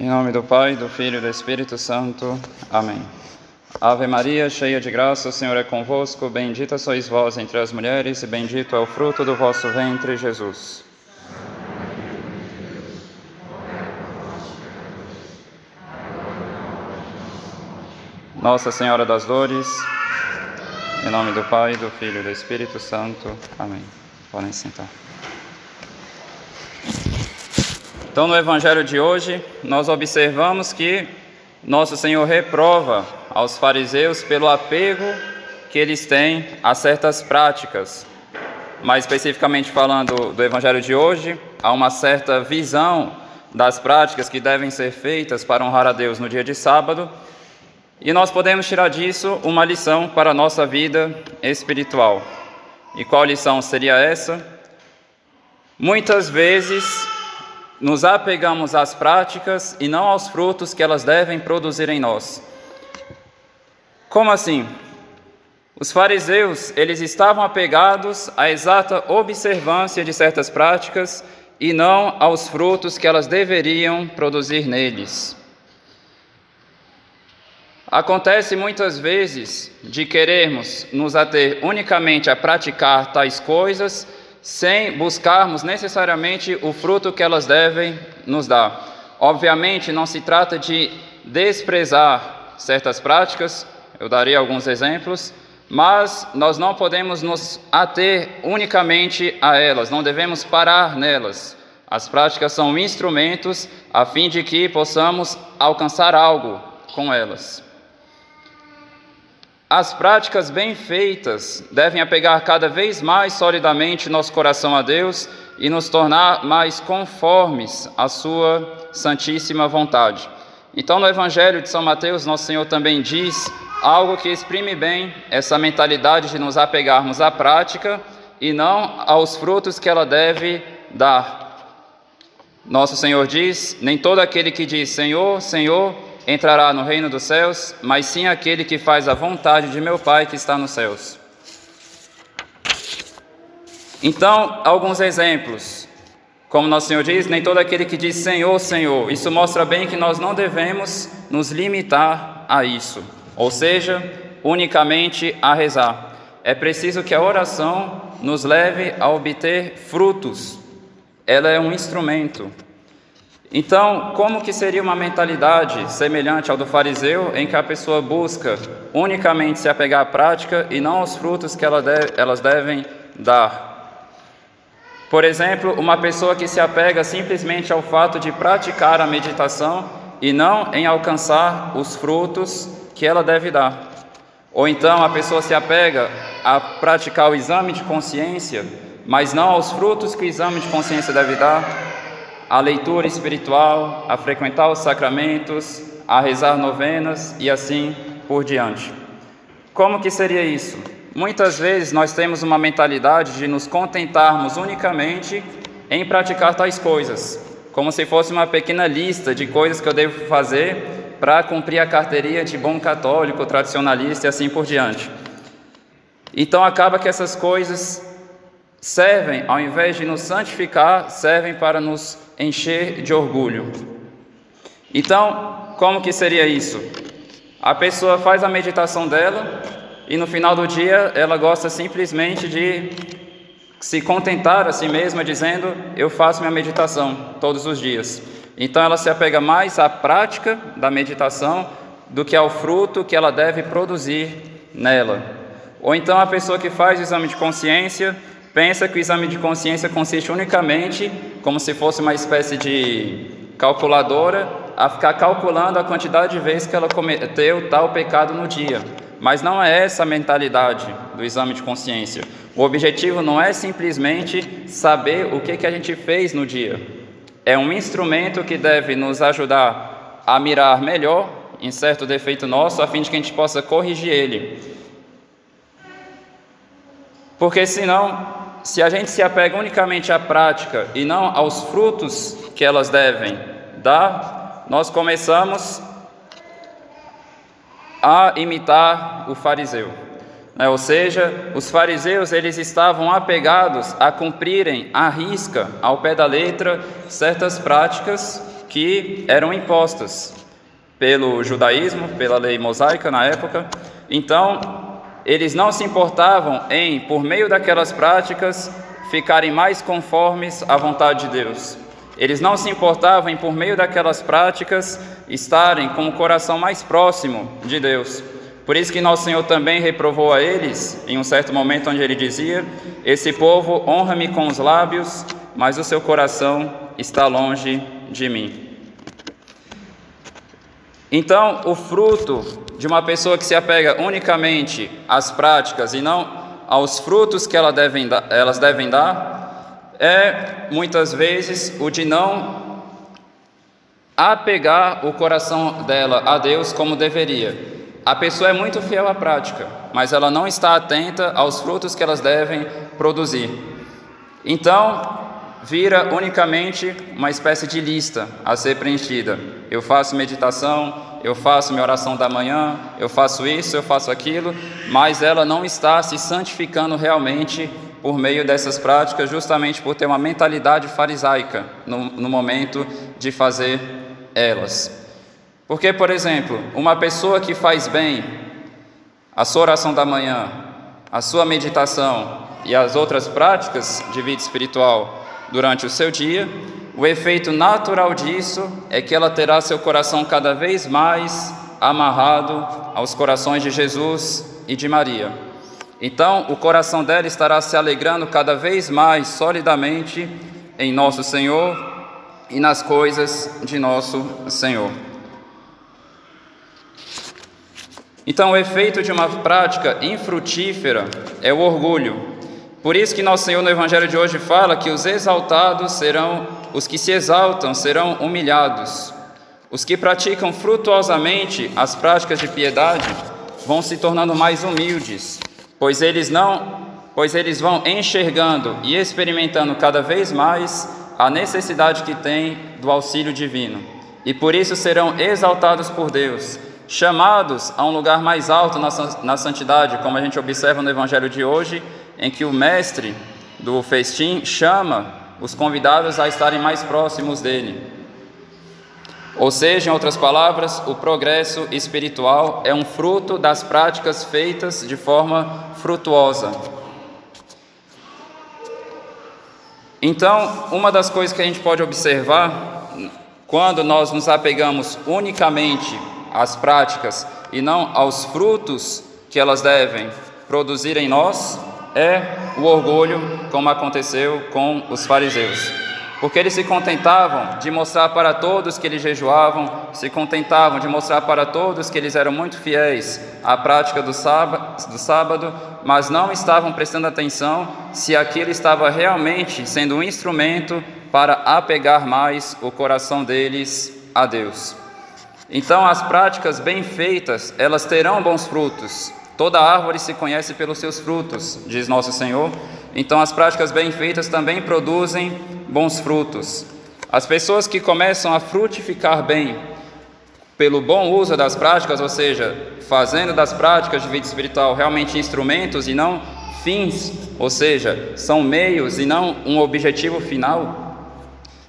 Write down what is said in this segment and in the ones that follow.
Em nome do Pai, do Filho e do Espírito Santo. Amém. Ave Maria, cheia de graça, o Senhor é convosco. Bendita sois vós entre as mulheres, e bendito é o fruto do vosso ventre, Jesus. Nossa Senhora das Dores, em nome do Pai, do Filho e do Espírito Santo. Amém. Podem sentar. Então, no Evangelho de hoje, nós observamos que nosso Senhor reprova aos fariseus pelo apego que eles têm a certas práticas. Mais especificamente falando do Evangelho de hoje, há uma certa visão das práticas que devem ser feitas para honrar a Deus no dia de sábado, e nós podemos tirar disso uma lição para a nossa vida espiritual. E qual lição seria essa? Muitas vezes nos apegamos às práticas e não aos frutos que elas devem produzir em nós. Como assim? Os fariseus, eles estavam apegados à exata observância de certas práticas e não aos frutos que elas deveriam produzir neles. Acontece muitas vezes de querermos nos ater unicamente a praticar tais coisas sem buscarmos necessariamente o fruto que elas devem nos dar. Obviamente, não se trata de desprezar certas práticas, eu daria alguns exemplos, mas nós não podemos nos ater unicamente a elas, não devemos parar nelas. As práticas são instrumentos a fim de que possamos alcançar algo com elas. As práticas bem feitas devem apegar cada vez mais solidamente nosso coração a Deus e nos tornar mais conformes à Sua santíssima vontade. Então, no Evangelho de São Mateus, nosso Senhor também diz algo que exprime bem essa mentalidade de nos apegarmos à prática e não aos frutos que ela deve dar. Nosso Senhor diz: Nem todo aquele que diz Senhor, Senhor entrará no reino dos céus, mas sim aquele que faz a vontade de meu Pai que está nos céus. Então, alguns exemplos. Como nosso Senhor diz, nem todo aquele que diz Senhor, Senhor. Isso mostra bem que nós não devemos nos limitar a isso, ou seja, unicamente a rezar. É preciso que a oração nos leve a obter frutos. Ela é um instrumento. Então, como que seria uma mentalidade semelhante ao do fariseu, em que a pessoa busca unicamente se apegar à prática e não aos frutos que elas devem dar? Por exemplo, uma pessoa que se apega simplesmente ao fato de praticar a meditação e não em alcançar os frutos que ela deve dar. Ou então a pessoa se apega a praticar o exame de consciência, mas não aos frutos que o exame de consciência deve dar, a leitura espiritual, a frequentar os sacramentos, a rezar novenas e assim por diante. Como que seria isso? Muitas vezes nós temos uma mentalidade de nos contentarmos unicamente em praticar tais coisas, como se fosse uma pequena lista de coisas que eu devo fazer para cumprir a carteirinha de bom católico, tradicionalista e assim por diante. Então acaba que essas coisas servem, ao invés de nos santificar, servem para nos encher de orgulho. Então, como que seria isso? A pessoa faz a meditação dela e no final do dia ela gosta simplesmente de se contentar a si mesma dizendo: Eu faço minha meditação todos os dias. Então ela se apega mais à prática da meditação do que ao fruto que ela deve produzir nela. Ou então a pessoa que faz o exame de consciência pensa que o exame de consciência consiste unicamente, como se fosse uma espécie de calculadora, a ficar calculando a quantidade de vezes que ela cometeu tal pecado no dia. Mas não é essa a mentalidade do exame de consciência. O objetivo não é simplesmente saber o que, que a gente fez no dia. É um instrumento que deve nos ajudar a mirar melhor em certo defeito nosso, a fim de que a gente possa corrigir ele. Porque senão, se a gente se apega unicamente à prática e não aos frutos que elas devem dar, nós começamos a imitar o fariseu. Né? Ou seja, os fariseus eles estavam apegados a cumprirem à risca, ao pé da letra, certas práticas que eram impostas pelo judaísmo, pela lei mosaica na época. Então, eles não se importavam em, por meio daquelas práticas, ficarem mais conformes à vontade de Deus. Eles não se importavam em, por meio daquelas práticas, estarem com o coração mais próximo de Deus. Por isso que nosso Senhor também reprovou a eles, em um certo momento onde ele dizia: Esse povo honra-me com os lábios, mas o seu coração está longe de mim. Então, o fruto de uma pessoa que se apega unicamente às práticas e não aos frutos que ela devem dar, elas devem dar, é muitas vezes o de não apegar o coração dela a Deus como deveria. A pessoa é muito fiel à prática, mas ela não está atenta aos frutos que elas devem produzir. Então, vira unicamente uma espécie de lista a ser preenchida. Eu faço meditação, eu faço minha oração da manhã, eu faço isso, eu faço aquilo, mas ela não está se santificando realmente por meio dessas práticas, justamente por ter uma mentalidade farisaica no, no momento de fazer elas. Porque, por exemplo, uma pessoa que faz bem a sua oração da manhã, a sua meditação e as outras práticas de vida espiritual durante o seu dia, o efeito natural disso é que ela terá seu coração cada vez mais amarrado aos corações de Jesus e de Maria. Então, o coração dela estará se alegrando cada vez mais solidamente em nosso Senhor e nas coisas de nosso Senhor. Então, o efeito de uma prática infrutífera é o orgulho. Por isso que nosso Senhor no Evangelho de hoje fala que os exaltados serão, os que se exaltam serão humilhados. Os que praticam frutuosamente as práticas de piedade vão se tornando mais humildes, pois eles não, pois eles vão enxergando e experimentando cada vez mais a necessidade que têm do auxílio divino. E por isso serão exaltados por Deus chamados a um lugar mais alto na, santidade, como a gente observa no Evangelho de hoje, em que o mestre do festim chama os convidados a estarem mais próximos dele. Ou seja, em outras palavras, o progresso espiritual é um fruto das práticas feitas de forma frutuosa. Então, uma das coisas que a gente pode observar quando nós nos apegamos unicamente às práticas e não aos frutos que elas devem produzir em nós, é o orgulho, como aconteceu com os fariseus. Porque eles se contentavam de mostrar para todos que eles jejuavam, se contentavam de mostrar para todos que eles eram muito fiéis à prática do sábado, do sábado, mas não estavam prestando atenção se aquilo estava realmente sendo um instrumento para apegar mais o coração deles a Deus. Então, as práticas bem feitas, elas terão bons frutos. Toda árvore se conhece pelos seus frutos, diz nosso Senhor. Então, as práticas bem feitas também produzem bons frutos. As pessoas que começam a frutificar bem pelo bom uso das práticas, ou seja, fazendo das práticas de vida espiritual realmente instrumentos e não fins, ou seja, são meios e não um objetivo final.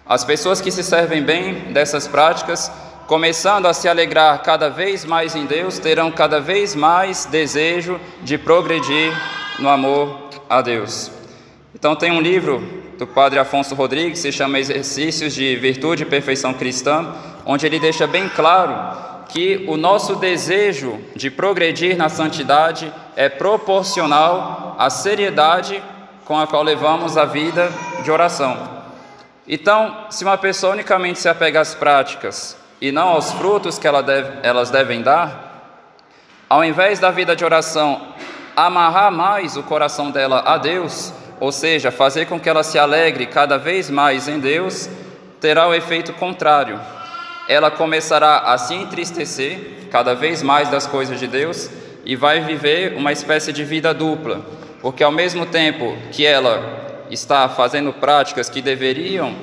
As pessoas que se servem bem dessas práticas começando a se alegrar cada vez mais em Deus, terão cada vez mais desejo de progredir no amor a Deus. Então, tem um livro do padre Afonso Rodrigues, se chama Exercícios de Virtude e Perfeição Cristã, onde ele deixa bem claro que o nosso desejo de progredir na santidade é proporcional à seriedade com a qual levamos a vida de oração. Então, se uma pessoa unicamente se apega às práticas e não aos frutos que ela deve, elas devem dar, ao invés da vida de oração amarrar mais o coração dela a Deus, ou seja, fazer com que ela se alegre cada vez mais em Deus, terá o efeito contrário. Ela começará a se entristecer cada vez mais das coisas de Deus e vai viver uma espécie de vida dupla, porque ao mesmo tempo que ela está fazendo práticas que deveriam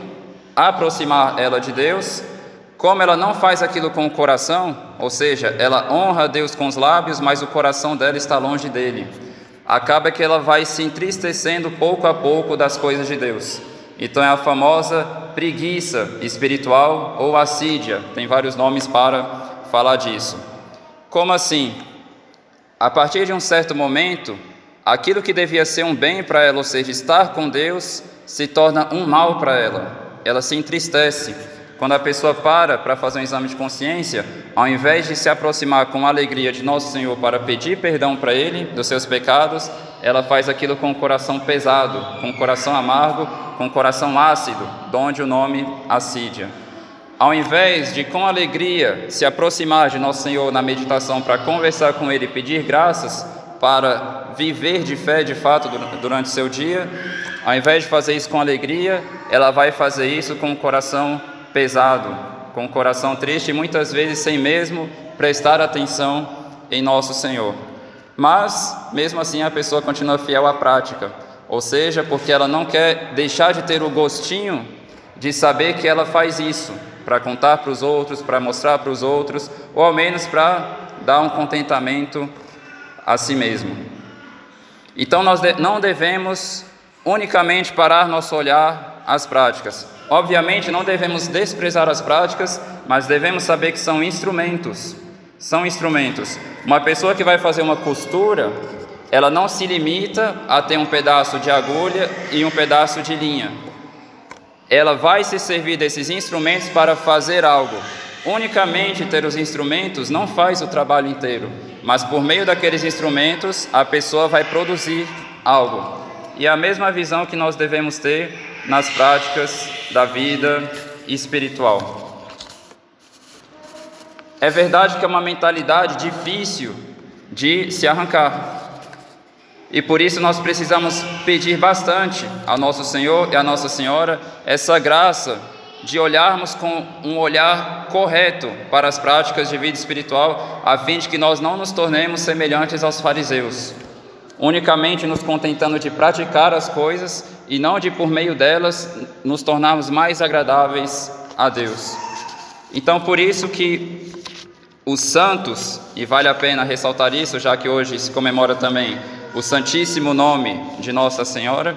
aproximar ela de Deus, como ela não faz aquilo com o coração, ou seja, ela honra a Deus com os lábios, mas o coração dela está longe dele, acaba que ela vai se entristecendo pouco a pouco das coisas de Deus. Então é a famosa preguiça espiritual ou assídia, tem vários nomes para falar disso. Como assim? A partir de um certo momento, aquilo que devia ser um bem para ela, ou seja, estar com Deus, se torna um mal para ela. Ela se entristece. Quando a pessoa para para fazer um exame de consciência, ao invés de se aproximar com alegria de Nosso Senhor para pedir perdão para Ele dos seus pecados, ela faz aquilo com o coração pesado, com o coração amargo, com o coração ácido, de onde o nome assídia. Ao invés de com alegria se aproximar de Nosso Senhor na meditação para conversar com Ele e pedir graças para viver de fé de fato durante seu dia, ao invés de fazer isso com alegria, ela vai fazer isso com o coração pesado, com o coração triste e muitas vezes sem mesmo prestar atenção em nosso Senhor. Mas, mesmo assim, a pessoa continua fiel à prática, ou seja, porque ela não quer deixar de ter o gostinho de saber que ela faz isso, para contar para os outros, para mostrar para os outros, ou ao menos para dar um contentamento a si mesmo. Então, nós não devemos unicamente parar nosso olhar às práticas, Obviamente, não devemos desprezar as práticas, mas devemos saber que são instrumentos. São instrumentos. Uma pessoa que vai fazer uma costura, ela não se limita a ter um pedaço de agulha e um pedaço de linha. Ela vai se servir desses instrumentos para fazer algo. Unicamente ter os instrumentos não faz o trabalho inteiro, mas por meio daqueles instrumentos a pessoa vai produzir algo. E a mesma visão que nós devemos ter nas práticas da vida espiritual. É verdade que é uma mentalidade difícil de se arrancar. E por isso nós precisamos pedir bastante ao nosso Senhor e à Nossa Senhora essa graça de olharmos com um olhar correto para as práticas de vida espiritual, a fim de que nós não nos tornemos semelhantes aos fariseus unicamente nos contentando de praticar as coisas e não de, por meio delas, nos tornarmos mais agradáveis a Deus. Então, por isso que os santos, e vale a pena ressaltar isso, já que hoje se comemora também o Santíssimo Nome de Nossa Senhora,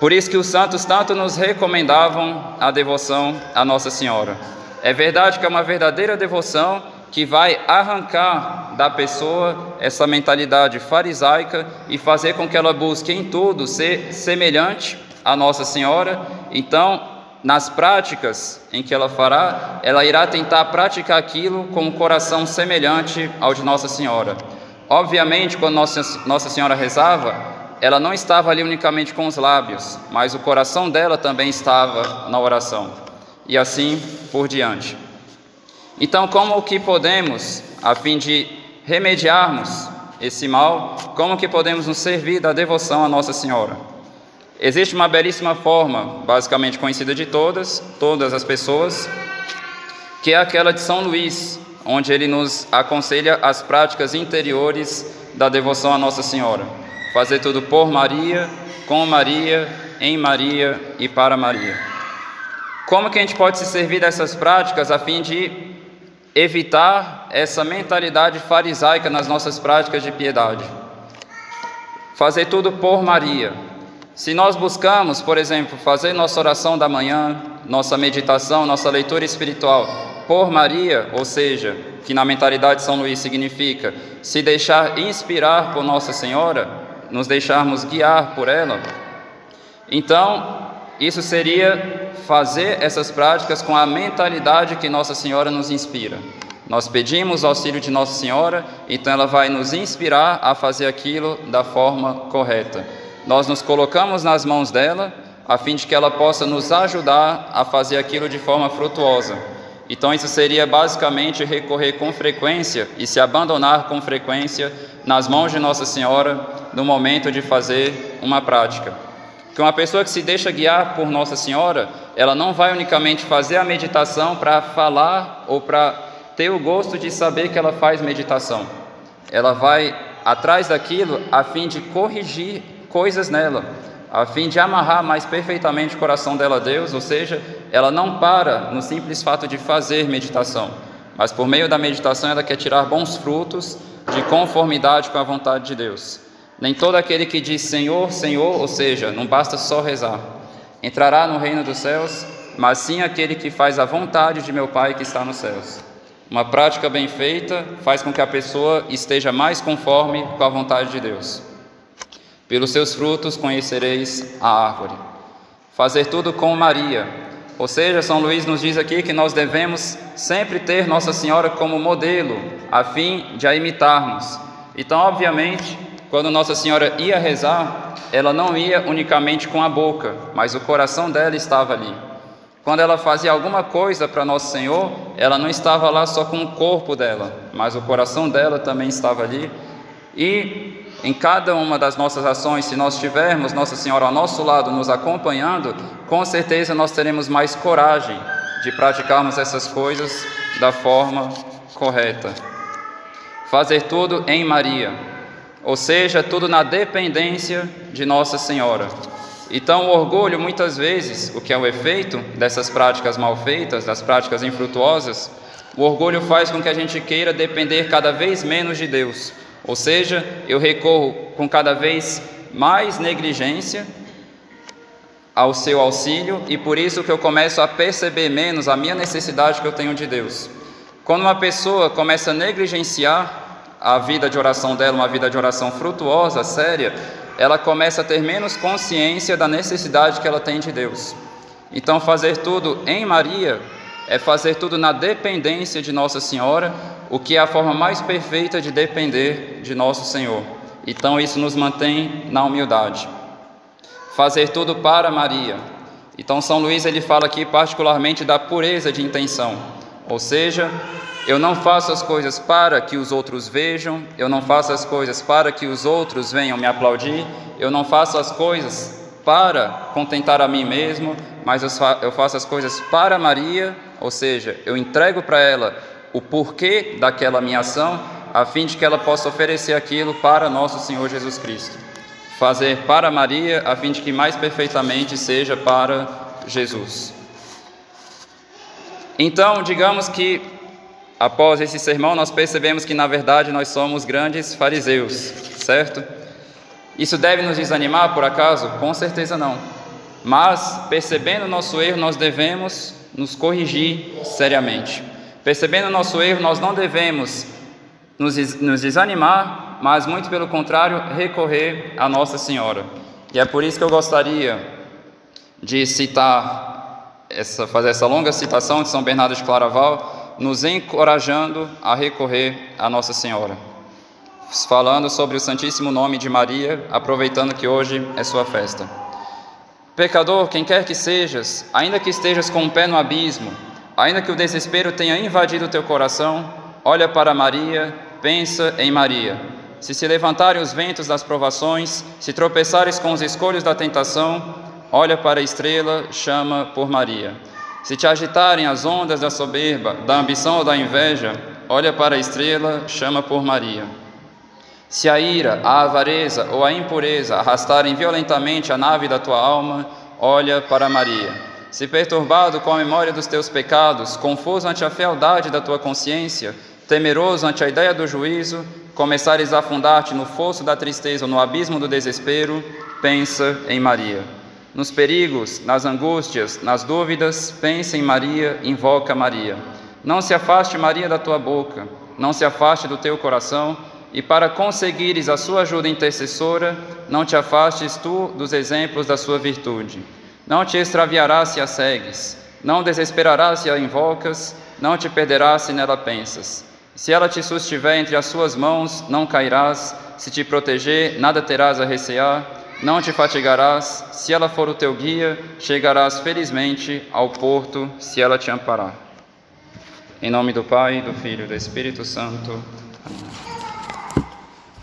por isso que os santos tanto nos recomendavam a devoção a Nossa Senhora. É verdade que é uma verdadeira devoção que vai arrancar da pessoa essa mentalidade farisaica e fazer com que ela busque em tudo ser semelhante a Nossa Senhora. Então, nas práticas em que ela fará, ela irá tentar praticar aquilo com um coração semelhante ao de Nossa Senhora. Obviamente, quando Nossa Senhora rezava, ela não estava ali unicamente com os lábios, mas o coração dela também estava na oração. E assim por diante. Então, como que podemos, a fim de remediarmos esse mal, como que podemos nos servir da devoção a Nossa Senhora? Existe uma belíssima forma, basicamente conhecida de todas, todas as pessoas, que é aquela de São Luís, onde ele nos aconselha as práticas interiores da devoção a Nossa Senhora. Fazer tudo por Maria, com Maria, em Maria e para Maria. Como que a gente pode se servir dessas práticas a fim de evitar essa mentalidade farisaica nas nossas práticas de piedade. Fazer tudo por Maria. Se nós buscamos, por exemplo, fazer nossa oração da manhã, nossa meditação, nossa leitura espiritual por Maria, ou seja, que na mentalidade de São Luís significa se deixar inspirar por Nossa Senhora, nos deixarmos guiar por ela, então isso seria fazer essas práticas com a mentalidade que Nossa Senhora nos inspira. Nós pedimos auxílio de Nossa Senhora, então ela vai nos inspirar a fazer aquilo da forma correta. Nós nos colocamos nas mãos dela, a fim de que ela possa nos ajudar a fazer aquilo de forma frutuosa. Então, isso seria basicamente recorrer com frequência e se abandonar com frequência nas mãos de Nossa Senhora no momento de fazer uma prática. Que uma pessoa que se deixa guiar por Nossa Senhora, ela não vai unicamente fazer a meditação para falar ou para ter o gosto de saber que ela faz meditação. Ela vai atrás daquilo a fim de corrigir coisas nela, a fim de amarrar mais perfeitamente o coração dela a Deus, ou seja, ela não para no simples fato de fazer meditação, mas por meio da meditação ela quer tirar bons frutos de conformidade com a vontade de Deus. Nem todo aquele que diz Senhor, Senhor, ou seja, não basta só rezar. entrará no reino dos céus, mas sim aquele que faz a vontade de meu Pai que está nos céus. Uma prática bem feita faz com que a pessoa esteja mais conforme com a vontade de Deus. Pelos seus frutos conhecereis a árvore. Fazer tudo com Maria, ou seja, São Luís nos diz aqui que nós devemos sempre ter Nossa Senhora como modelo, a fim de a imitarmos. Então, obviamente, quando Nossa Senhora ia rezar, ela não ia unicamente com a boca, mas o coração dela estava ali. Quando ela fazia alguma coisa para Nosso Senhor, ela não estava lá só com o corpo dela, mas o coração dela também estava ali. E em cada uma das nossas ações, se nós tivermos Nossa Senhora ao nosso lado nos acompanhando, com certeza nós teremos mais coragem de praticarmos essas coisas da forma correta. Fazer tudo em Maria, ou seja, tudo na dependência de Nossa Senhora. Então, o orgulho, muitas vezes, o que é o efeito dessas práticas mal feitas, das práticas infrutuosas, o orgulho faz com que a gente queira depender cada vez menos de Deus ou seja, eu recorro com cada vez mais negligência ao seu auxílio e por isso que eu começo a perceber menos a minha necessidade que eu tenho de Deus. Quando uma pessoa começa a negligenciar a vida de oração dela, uma vida de oração frutuosa, séria, ela começa a ter menos consciência da necessidade que ela tem de Deus. Então, fazer tudo em Maria é fazer tudo na dependência de Nossa Senhora, o que é a forma mais perfeita de depender de nosso Senhor. Então isso nos mantém na humildade. Fazer tudo para Maria. Então São Luís ele fala aqui particularmente da pureza de intenção. Ou seja, eu não faço as coisas para que os outros vejam, eu não faço as coisas para que os outros venham me aplaudir, eu não faço as coisas para contentar a mim mesmo, mas eu faço as coisas para Maria, ou seja, eu entrego para ela o porquê daquela minha ação, a fim de que ela possa oferecer aquilo para nosso Senhor Jesus Cristo. Fazer para Maria, a fim de que mais perfeitamente seja para Jesus. Então, digamos que após esse sermão nós percebemos que na verdade nós somos grandes fariseus, certo? Isso deve nos desanimar por acaso? Com certeza não. Mas, percebendo o nosso erro, nós devemos nos corrigir seriamente. Percebendo o nosso erro, nós não devemos nos, nos desanimar, mas muito pelo contrário, recorrer a Nossa Senhora. E é por isso que eu gostaria de citar, essa, fazer essa longa citação de São Bernardo de Claraval, nos encorajando a recorrer a Nossa Senhora. Falando sobre o Santíssimo Nome de Maria, aproveitando que hoje é sua festa. Pecador, quem quer que sejas, ainda que estejas com o pé no abismo, Ainda que o desespero tenha invadido o teu coração, olha para Maria, pensa em Maria. Se se levantarem os ventos das provações, se tropeçares com os escolhos da tentação, olha para a estrela, chama por Maria. Se te agitarem as ondas da soberba, da ambição ou da inveja, olha para a estrela, chama por Maria. Se a ira, a avareza ou a impureza arrastarem violentamente a nave da tua alma, olha para Maria. Se perturbado com a memória dos teus pecados, confuso ante a fealdade da tua consciência, temeroso ante a ideia do juízo, começares a afundar-te no fosso da tristeza ou no abismo do desespero, pensa em Maria. Nos perigos, nas angústias, nas dúvidas, pensa em Maria, invoca Maria. Não se afaste, Maria, da tua boca, não se afaste do teu coração, e para conseguires a sua ajuda intercessora, não te afastes tu dos exemplos da sua virtude. Não te extraviarás se a segues, não desesperarás se a invocas, não te perderás se nela pensas. Se ela te sustiver entre as suas mãos, não cairás, se te proteger, nada terás a recear, não te fatigarás, se ela for o teu guia, chegarás felizmente ao porto, se ela te amparar. Em nome do Pai, do Filho e do Espírito Santo. Amém.